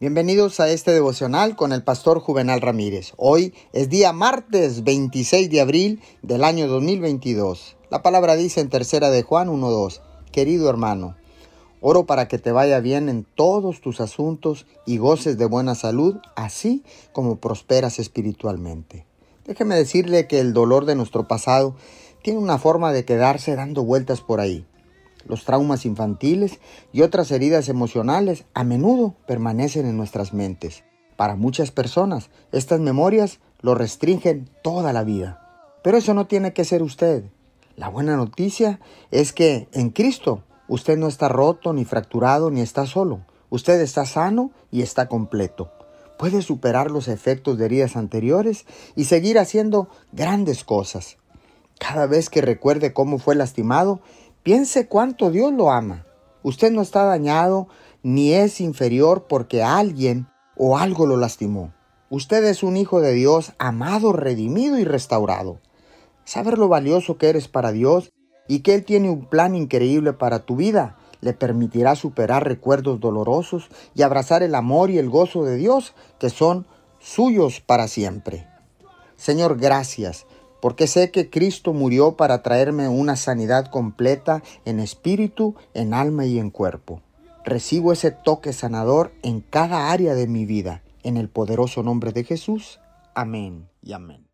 Bienvenidos a este devocional con el pastor Juvenal Ramírez. Hoy es día martes 26 de abril del año 2022. La palabra dice en tercera de Juan 1.2, querido hermano, oro para que te vaya bien en todos tus asuntos y goces de buena salud, así como prosperas espiritualmente. Déjeme decirle que el dolor de nuestro pasado tiene una forma de quedarse dando vueltas por ahí los traumas infantiles y otras heridas emocionales a menudo permanecen en nuestras mentes. Para muchas personas, estas memorias lo restringen toda la vida. Pero eso no tiene que ser usted. La buena noticia es que en Cristo usted no está roto, ni fracturado, ni está solo. Usted está sano y está completo. Puede superar los efectos de heridas anteriores y seguir haciendo grandes cosas. Cada vez que recuerde cómo fue lastimado, Piense cuánto Dios lo ama. Usted no está dañado ni es inferior porque alguien o algo lo lastimó. Usted es un hijo de Dios amado, redimido y restaurado. Saber lo valioso que eres para Dios y que Él tiene un plan increíble para tu vida le permitirá superar recuerdos dolorosos y abrazar el amor y el gozo de Dios que son suyos para siempre. Señor, gracias porque sé que Cristo murió para traerme una sanidad completa en espíritu, en alma y en cuerpo. Recibo ese toque sanador en cada área de mi vida, en el poderoso nombre de Jesús. Amén y amén.